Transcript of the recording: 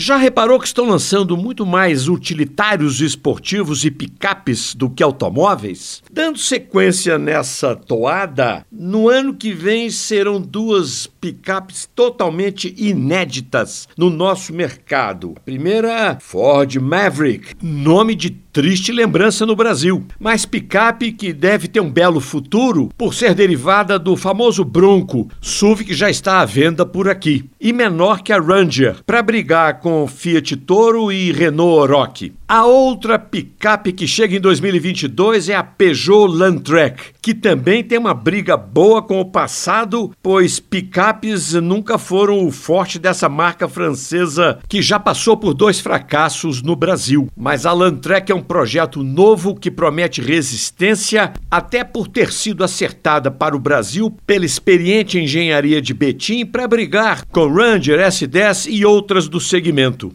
Já reparou que estão lançando muito mais utilitários esportivos e picapes do que automóveis? Dando sequência nessa toada, no ano que vem serão duas picapes totalmente inéditas no nosso mercado. A primeira, Ford Maverick, nome de triste lembrança no Brasil, mas picape que deve ter um belo futuro por ser derivada do famoso Bronco, SUV que já está à venda por aqui, e menor que a Ranger, para brigar com Fiat Toro e Renault Oroch. A outra picape que chega em 2022 é a Peugeot Landtrek, que também tem uma briga boa com o passado, pois picapes nunca foram o forte dessa marca francesa que já passou por dois fracassos no Brasil. Mas a Landtrek é um projeto novo que promete resistência, até por ter sido acertada para o Brasil pela experiente engenharia de Betim para brigar com Ranger S10 e outras do segmento.